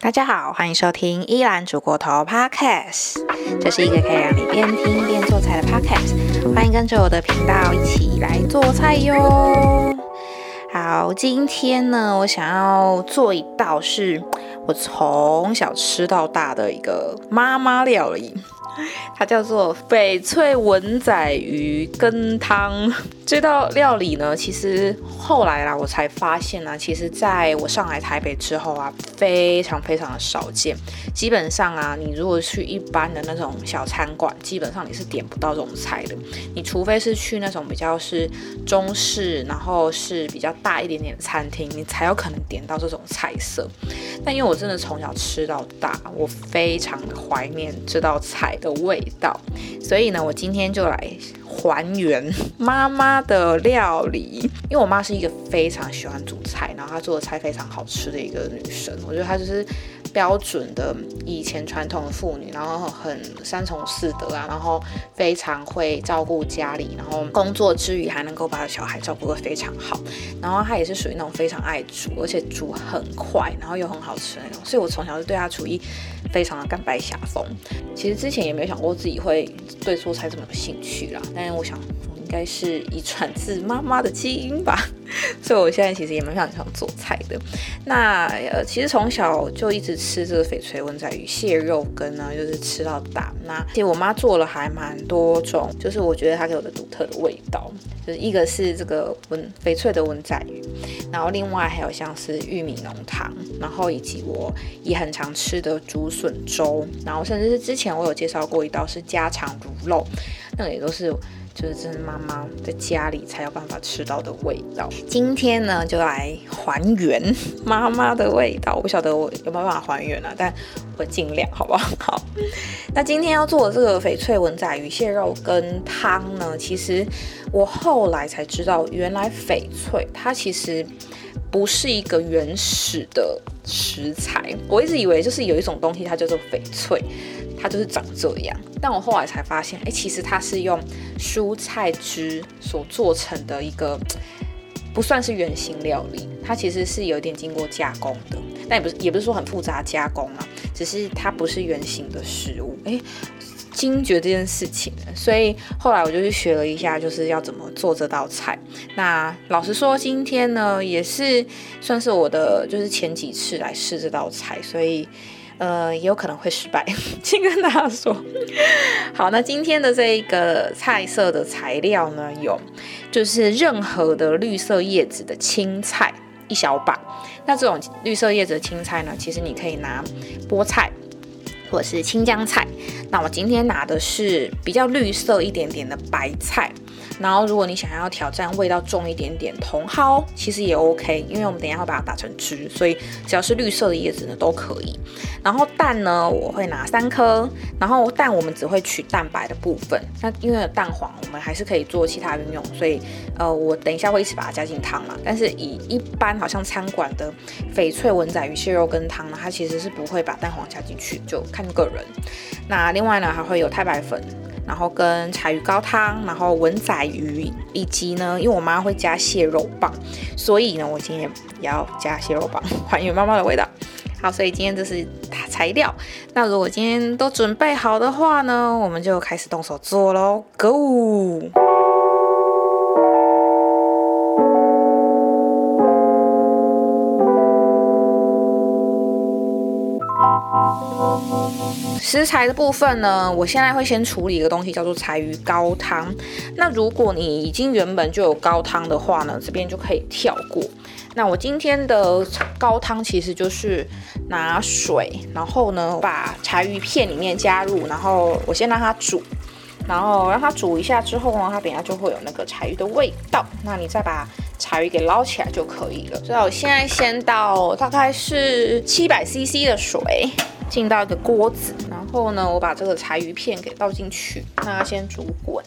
大家好，欢迎收听依兰煮锅头 Podcast，这是一个可以让你边听边做菜的 Podcast，欢迎跟着我的频道一起来做菜哟。好，今天呢，我想要做一道是我从小吃到大的一个妈妈料理。它叫做翡翠文仔鱼羹汤。这道料理呢，其实后来啦，我才发现呢，其实在我上来台北之后啊，非常非常的少见。基本上啊，你如果去一般的那种小餐馆，基本上你是点不到这种菜的。你除非是去那种比较是中式，然后是比较大一点点的餐厅，你才有可能点到这种菜色。但因为我真的从小吃到大，我非常的怀念这道菜的的味道，所以呢，我今天就来还原 妈妈的料理。因为我妈是一个非常喜欢煮菜，然后她做的菜非常好吃的一个女生。我觉得她就是标准的以前传统的妇女，然后很三从四德啊，然后非常会照顾家里，然后工作之余还能够把小孩照顾得非常好。然后她也是属于那种非常爱煮，而且煮很快，然后又很好吃那种。所以我从小就对她厨艺非常的甘拜下风。其实之前也没有想过自己会对做菜这么有兴趣啦，但是我想。应该是遗传自妈妈的基因吧，所以我现在其实也蛮想想做菜的。那呃，其实从小就一直吃这个翡翠文仔鱼蟹肉羹呢，就是吃到大。那其实我妈做了还蛮多种，就是我觉得她给我的独特的味道，就是一个是这个文翡翠的文仔鱼，然后另外还有像是玉米浓汤，然后以及我也很常吃的竹笋粥，然后甚至是之前我有介绍过一道是家常卤肉，那个也都是。就是这是妈妈在家里才有办法吃到的味道。今天呢，就来还原 妈妈的味道。我不晓得我有没有办法还原啊，但我尽量，好不好？好。那今天要做的这个翡翠文仔鱼蟹肉跟汤呢，其实我后来才知道，原来翡翠它其实不是一个原始的食材。我一直以为就是有一种东西，它叫做翡翠。它就是长这样，但我后来才发现，哎，其实它是用蔬菜汁所做成的一个，不算是原形料理，它其实是有点经过加工的，但也不是也不是说很复杂加工啊，只是它不是原形的食物，哎，惊觉这件事情，所以后来我就去学了一下，就是要怎么做这道菜。那老实说，今天呢也是算是我的就是前几次来试这道菜，所以。呃，也有可能会失败，先跟大家说。好，那今天的这个菜色的材料呢，有就是任何的绿色叶子的青菜一小把。那这种绿色叶子的青菜呢，其实你可以拿菠菜或者是青江菜。那我今天拿的是比较绿色一点点的白菜。然后，如果你想要挑战味道重一点点，茼蒿其实也 OK，因为我们等一下会把它打成汁，所以只要是绿色的叶子呢都可以。然后蛋呢，我会拿三颗。然后蛋我们只会取蛋白的部分，那因为蛋黄，我们还是可以做其他运用，所以呃，我等一下会一起把它加进汤嘛。但是以一般好像餐馆的翡翠文仔鱼蟹肉羹汤呢，它其实是不会把蛋黄加进去，就看个人。那另外呢，还会有太白粉。然后跟柴鱼高汤，然后文仔鱼，以及呢，因为我妈会加蟹肉棒，所以呢，我今天也要加蟹肉棒，还原妈妈的味道。好，所以今天这是材料。那如果今天都准备好的话呢，我们就开始动手做喽，Go！食材的部分呢，我现在会先处理一个东西，叫做柴鱼高汤。那如果你已经原本就有高汤的话呢，这边就可以跳过。那我今天的高汤其实就是拿水，然后呢把柴鱼片里面加入，然后我先让它煮，然后让它煮一下之后呢，它等下就会有那个柴鱼的味道。那你再把柴鱼给捞起来就可以了。所以我现在先倒大概是七百 CC 的水。进到一个锅子，然后呢，我把这个柴鱼片给倒进去，让它先煮滚。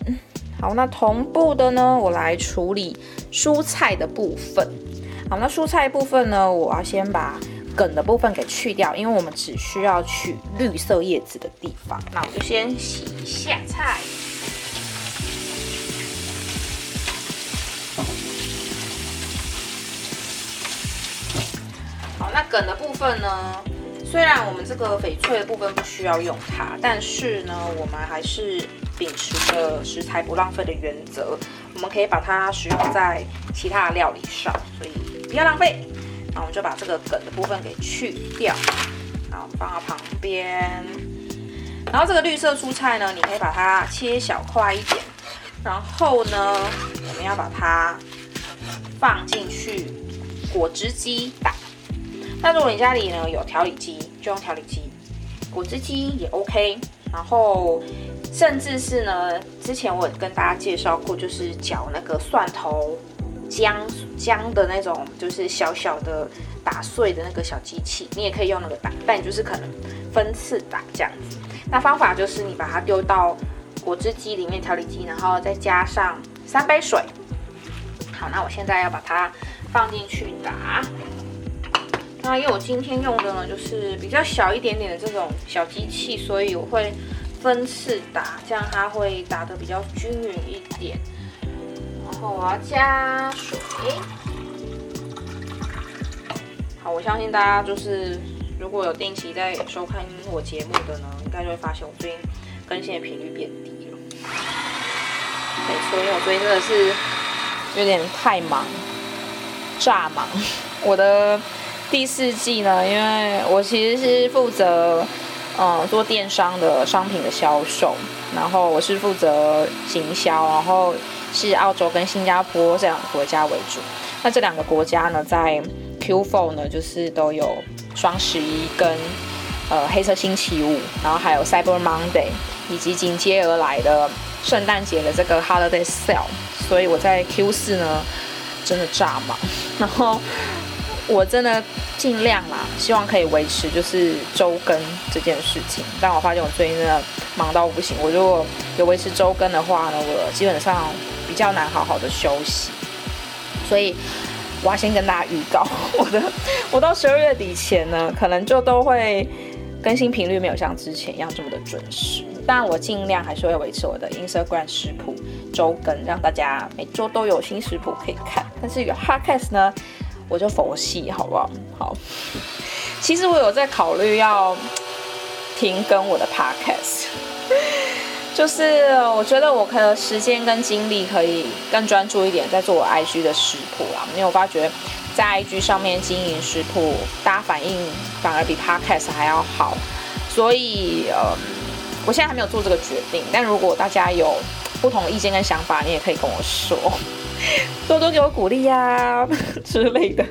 好，那同步的呢，我来处理蔬菜的部分。好，那蔬菜部分呢，我要先把梗的部分给去掉，因为我们只需要取绿色叶子的地方。那我就先洗一下菜。好，那梗的部分呢？虽然我们这个翡翠的部分不需要用它，但是呢，我们还是秉持着食材不浪费的原则，我们可以把它使用在其他的料理上，所以不要浪费。那我们就把这个梗的部分给去掉，好放到旁边。然后这个绿色蔬菜呢，你可以把它切小块一点，然后呢，我们要把它放进去果汁机打。那如果你家里呢有调理机，就用调理机；果汁机也 OK。然后甚至是呢，之前我跟大家介绍过，就是搅那个蒜头姜姜的那种，就是小小的打碎的那个小机器，你也可以用那个打，但就是可能分次打这样子。那方法就是你把它丢到果汁机里面，调理机，然后再加上三杯水。好，那我现在要把它放进去打。那因为我今天用的呢，就是比较小一点点的这种小机器，所以我会分次打，这样它会打得比较均匀一点。然后我要加水。好，我相信大家就是如果有定期在收看我节目的呢。应该就会发现我最近更新的频率变低了。没错，因为我最近真的是有点太忙，炸忙。我的第四季呢，因为我其实是负责嗯做电商的商品的销售，然后我是负责行销，然后是澳洲跟新加坡这两个国家为主。那这两个国家呢，在 Q4 呢，就是都有双十一跟。呃，黑色星期五，然后还有 Cyber Monday，以及紧接而来的圣诞节的这个 Holiday Sale，所以我在 Q 四呢真的炸忙，然后我真的尽量啦，希望可以维持就是周更这件事情，但我发现我最近真的忙到不行，我如果有维持周更的话呢，我基本上比较难好好的休息，所以我要先跟大家预告，我的 我到十二月底前呢，可能就都会。更新频率没有像之前一样这么的准时，但我尽量还是会维持我的 Instagram 食谱周更，让大家每周都有新食谱可以看。但是有 Podcast 呢，我就佛系，好不好？好，其实我有在考虑要停更我的 Podcast，就是我觉得我可能时间跟精力可以更专注一点，在做我 IG 的食谱啦，因为我发觉。在 IG 上面经营食谱，大家反应反而比 Podcast 还要好，所以呃，我现在还没有做这个决定。但如果大家有不同的意见跟想法，你也可以跟我说，多多给我鼓励呀 之类的。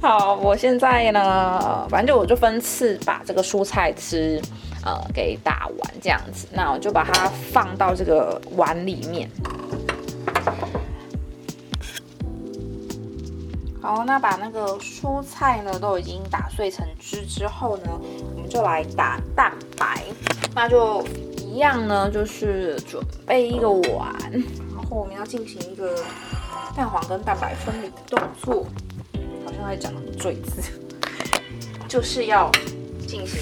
好，我现在呢，反正我就分次把这个蔬菜汁呃给打完这样子，那我就把它放到这个碗里面。好，那把那个蔬菜呢都已经打碎成汁之后呢，我们就来打蛋白。那就一样呢，就是准备一个碗，然我们要进行一个蛋黄跟蛋白分离的动作。好像在讲“坠”字，就是要进行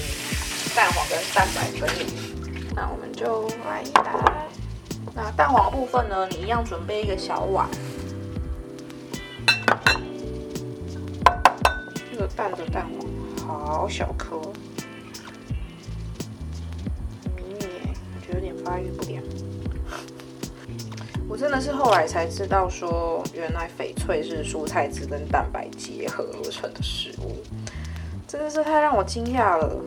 蛋黄跟蛋白分离。那我们就来一打。那蛋黄部分呢，你一样准备一个小碗。这个蛋的蛋黄好小颗，迷你，我觉得有点发育不良。我真的是后来才知道，说原来翡翠是蔬菜汁跟蛋白结合而成的食物，真的是太让我惊讶了。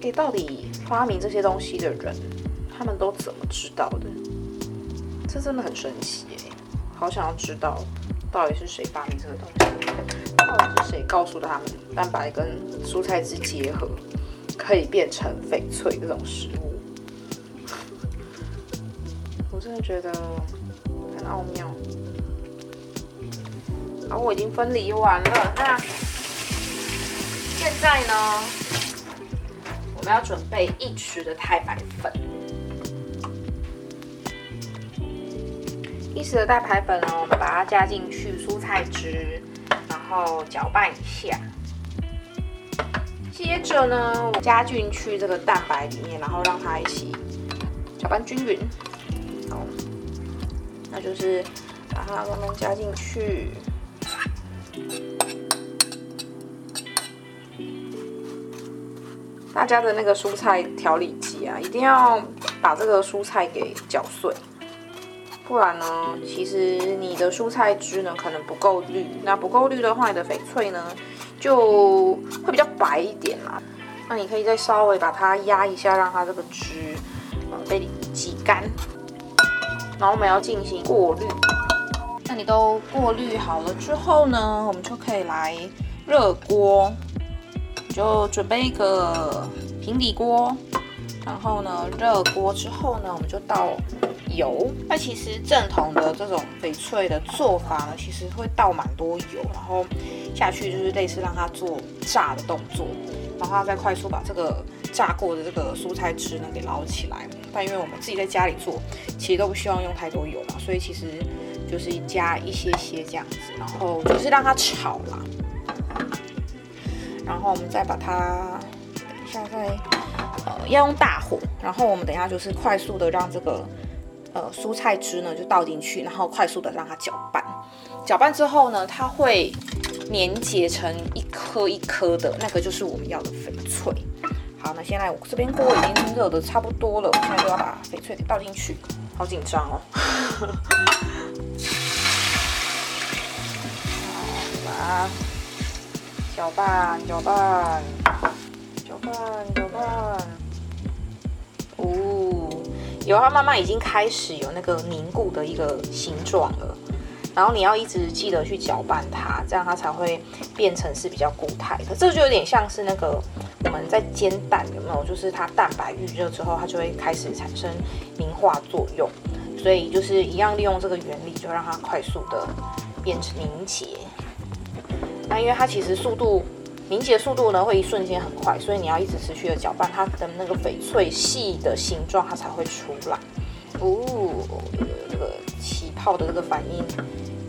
诶，到底发明这些东西的人，他们都怎么知道的？这真的很神奇诶，好想要知道到底是谁发明这个东西。到底是谁告诉他们蛋白跟蔬菜汁结合可以变成翡翠这种食物？我真的觉得很奥妙。好，我已经分离完了。那现在呢？我们要准备一匙的太白粉。一匙的蛋白粉呢，我们把它加进去蔬菜汁。然后搅拌一下，接着呢，我加进去这个蛋白里面，然后让它一起搅拌均匀。那就是把它慢慢加进去。大家的那个蔬菜调理机啊，一定要把这个蔬菜给搅碎，不然呢，其实你的蔬菜汁呢可能不够绿，那不够绿的话，你的翡翠呢就会比较白一点啦。那你可以再稍微把它压一下，让它这个汁被挤干，然后我们要进行过滤。那你都过滤好了之后呢，我们就可以来热锅。就准备一个平底锅，然后呢，热锅之后呢，我们就倒油。那其实正统的这种翡翠的做法呢，其实会倒蛮多油，然后下去就是类似让它做炸的动作，然后再快速把这个炸过的这个蔬菜汁呢给捞起来。但因为我们自己在家里做，其实都不希望用太多油嘛，所以其实就是加一些些这样子，然后就是让它炒啦。然后我们再把它，等一下再，呃，要用大火。然后我们等一下就是快速的让这个，呃，蔬菜汁呢就倒进去，然后快速的让它搅拌。搅拌之后呢，它会粘结成一颗一颗的，那个就是我们要的翡翠。好，那现在我这边锅已经热的差不多了，我现在就要把翡翠给倒进去。好紧张哦。好，把。搅拌，搅拌，搅拌，搅拌。哦，油它慢慢已经开始有那个凝固的一个形状了。然后你要一直记得去搅拌它，这样它才会变成是比较固态的。这就有点像是那个我们在煎蛋，有没有？就是它蛋白预热之后，它就会开始产生凝化作用。所以就是一样利用这个原理，就让它快速的变成凝结。那因为它其实速度凝结速度呢会一瞬间很快，所以你要一直持续的搅拌它的那个翡翠细的形状，它才会出来。哦，这个起泡的这个反应，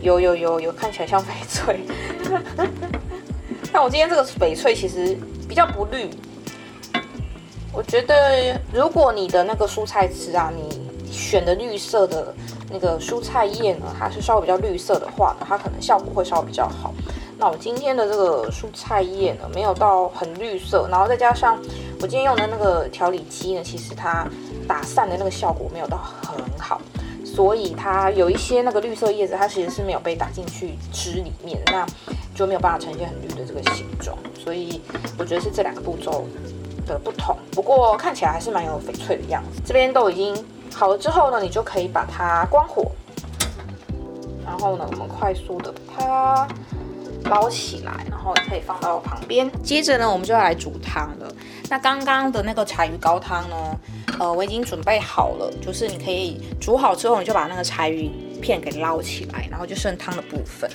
有有有有，看起来像翡翠。但我今天这个翡翠其实比较不绿，我觉得如果你的那个蔬菜汁啊，你选的绿色的那个蔬菜叶呢，它是稍微比较绿色的话呢，它可能效果会稍微比较好。那我今天的这个蔬菜叶呢，没有到很绿色，然后再加上我今天用的那个调理机呢，其实它打散的那个效果没有到很好，所以它有一些那个绿色叶子，它其实是没有被打进去汁里面，那就没有办法呈现很绿的这个形状。所以我觉得是这两个步骤的不同，不过看起来还是蛮有翡翠的样子。这边都已经好了之后呢，你就可以把它关火，然后呢，我们快速的把它。捞起来，然后可以放到旁边。接着呢，我们就要来煮汤了。那刚刚的那个柴鱼高汤呢，呃，我已经准备好了。就是你可以煮好之后，你就把那个柴鱼片给捞起来，然后就剩汤的部分。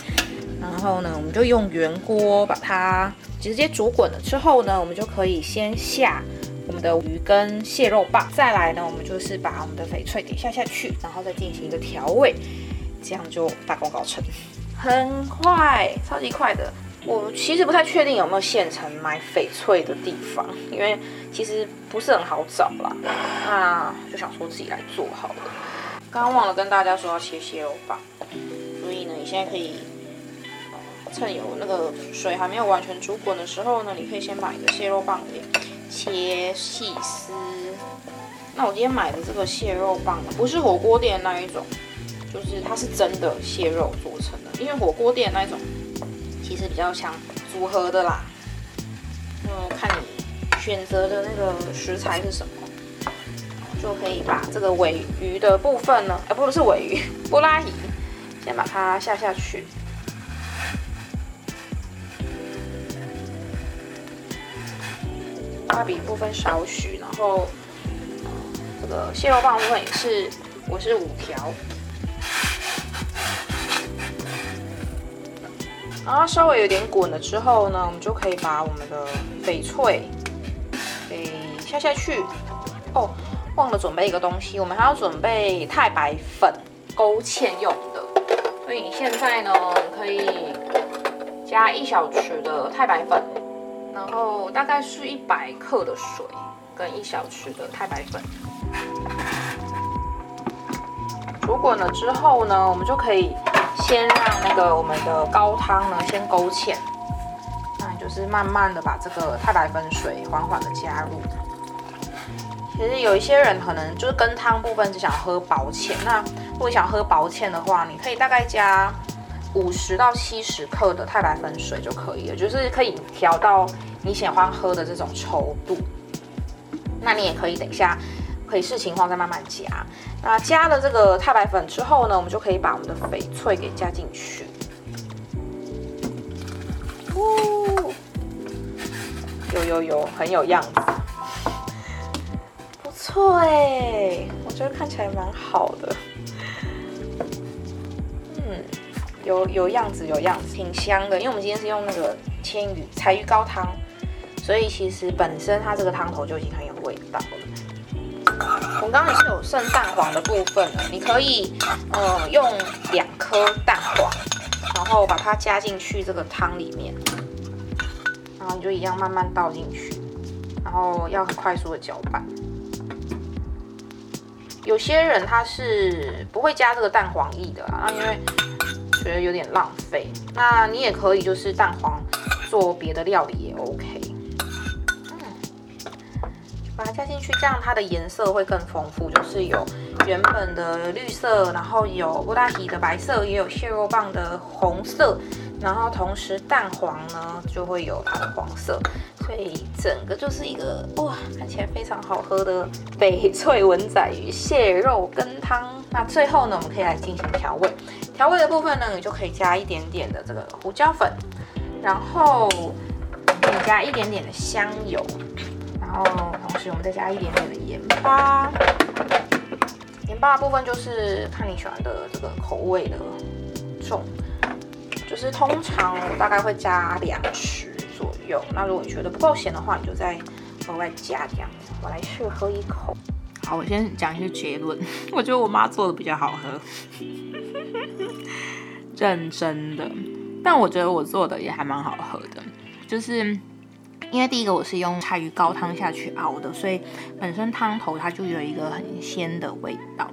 然后呢，我们就用圆锅把它直接煮滚了之后呢，我们就可以先下我们的鱼跟蟹肉棒。再来呢，我们就是把我们的翡翠给下下去，然后再进行一个调味，这样就大功告成。很快，超级快的。我其实不太确定有没有现成买翡翠的地方，因为其实不是很好找啦。那就想说自己来做好了。刚刚忘了跟大家说要切蟹肉棒，所以呢，你现在可以趁有那个水还没有完全煮滚的时候呢，你可以先把你的蟹肉棒给切细丝。那我今天买的这个蟹肉棒不是火锅店那一种。就是它是真的蟹肉做成的，因为火锅店那一种其实比较像组合的啦。嗯，看选择的那个食材是什么，就可以把这个尾鱼的部分呢，哎，不是尾鱼，布拉鱼，先把它下下去。拉比部分少许，然后这个蟹肉棒部分也是，我是五条。然后稍微有点滚了之后呢，我们就可以把我们的翡翠下下去。哦，忘了准备一个东西，我们还要准备太白粉勾芡用的。所以你现在呢，可以加一小匙的太白粉，然后大概是一百克的水跟一小匙的太白粉。煮滚了之后呢，我们就可以。先让那个我们的高汤呢先勾芡，那就是慢慢的把这个太白粉水缓缓的加入。其实有一些人可能就是跟汤部分只想喝薄芡，那如果想喝薄芡的话，你可以大概加五十到七十克的太白粉水就可以了，就是可以调到你喜欢喝的这种稠度。那你也可以等一下可以视情况再慢慢加。那加了这个太白粉之后呢，我们就可以把我们的翡翠给加进去。哦，有有有，很有样子。错哎，我觉得看起来蛮好的。嗯，有有样子，有样子，挺香的。因为我们今天是用那个千鱼柴鱼高汤，所以其实本身它这个汤头就已经很有味道了。我刚刚也是有剩蛋黄的部分了，你可以呃用两颗蛋黄，然后把它加进去这个汤里面，然后你就一样慢慢倒进去，然后要很快速的搅拌。有些人他是不会加这个蛋黄液的啊，因为觉得有点浪费。那你也可以就是蛋黄做别的料理也 OK。把它加进去，这样它的颜色会更丰富，就是有原本的绿色，然后有布达提的白色，也有蟹肉棒的红色。然后同时蛋黄呢就会有它的黄色，所以整个就是一个哇，看起来非常好喝的翡翠文仔鱼蟹肉羹汤。那最后呢，我们可以来进行调味。调味的部分呢，你就可以加一点点的这个胡椒粉，然后可以加一点点的香油，然后同时我们再加一点点的盐巴。盐巴的部分就是看你喜欢的这个口味的重。就是通常我大概会加两匙左右，那如果你觉得不够咸的话，你就再额外加这样子。我来试喝一口。好，我先讲一些结论。我觉得我妈做的比较好喝，认真的。但我觉得我做的也还蛮好喝的，就是因为第一个我是用柴鱼高汤下去熬的，所以本身汤头它就有一个很鲜的味道。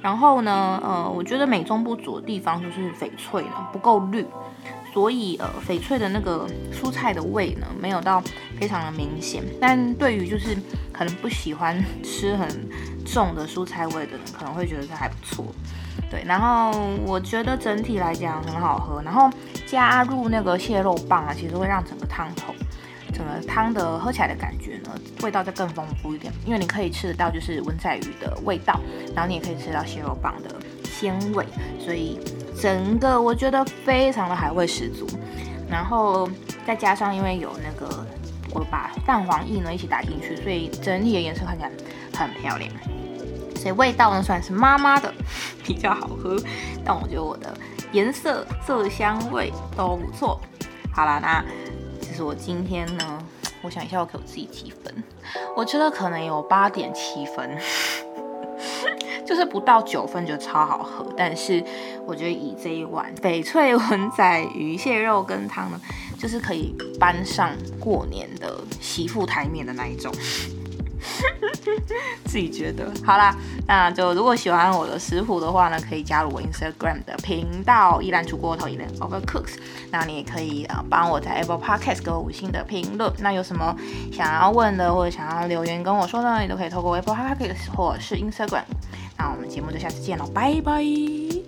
然后呢，呃，我觉得美中不足的地方就是翡翠呢不够绿。所以呃，翡翠的那个蔬菜的味呢，没有到非常的明显。但对于就是可能不喜欢吃很重的蔬菜味的人，可能会觉得这还不错。对，然后我觉得整体来讲很好喝。然后加入那个蟹肉棒啊，其实会让整个汤头、整个汤的喝起来的感觉呢，味道再更丰富一点。因为你可以吃得到就是温菜鱼的味道，然后你也可以吃到蟹肉棒的鲜味，所以。整个我觉得非常的海味十足，然后再加上因为有那个我把蛋黄液呢一起打进去，所以整体的颜色看起来很漂亮。所以味道呢算是妈妈的比较好喝，但我觉得我的颜色色香味都不错。好了，那其实我今天呢，我想一下我给我自己几分，我觉得可能有八点七分。就是不到九分就超好喝，但是我觉得以这一碗翡翠文仔鱼蟹肉羹汤呢，就是可以搬上过年的媳妇台面的那一种。自己觉得好啦，那就如果喜欢我的食谱的话呢，可以加入我 Instagram 的频道依然煮锅头依然 Overcooks。那你也可以呃帮我在 Apple Podcast 给我五星的评论。那有什么想要问的或者想要留言跟我说的，你都可以透过 Apple Podcast 或是 Instagram。那我们节目就下次见喽，拜拜。